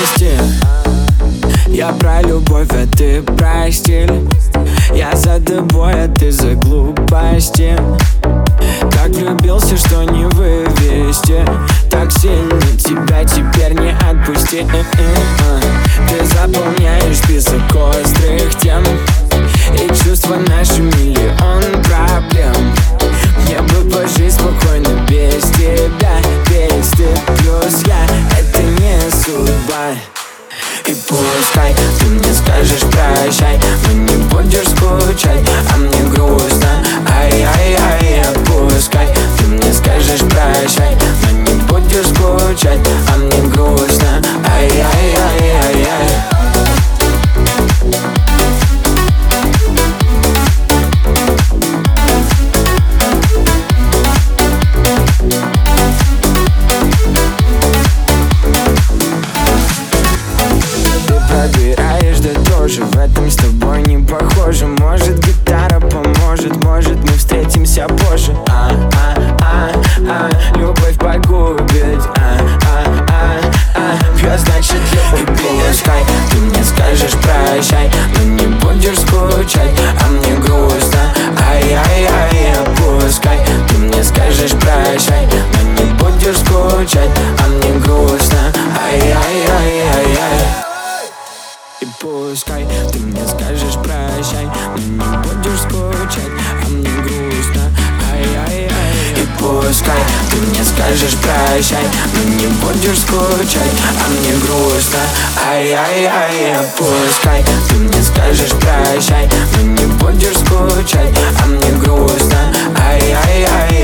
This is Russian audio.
прости. Я про любовь, а ты про стиль. Я за тобой, а ты за глупости. Так влюбился, что не вывести. Так сильно тебя теперь не отпусти. Прощай Но не будешь скучать, а мне грустно скучать, а мне грустно. Ай-яй-яй-яй-яй. И пускай ты мне скажешь прощай Но не будешь скучать, а мне грустно. Ай-яй-яй И пускай ты мне скажешь прощай Но не будешь скучать, а мне грустно. Ай-яй-яй Пускай ты мне скажешь прощай Но не будешь скучать, а мне грустно. Ай-яй-яй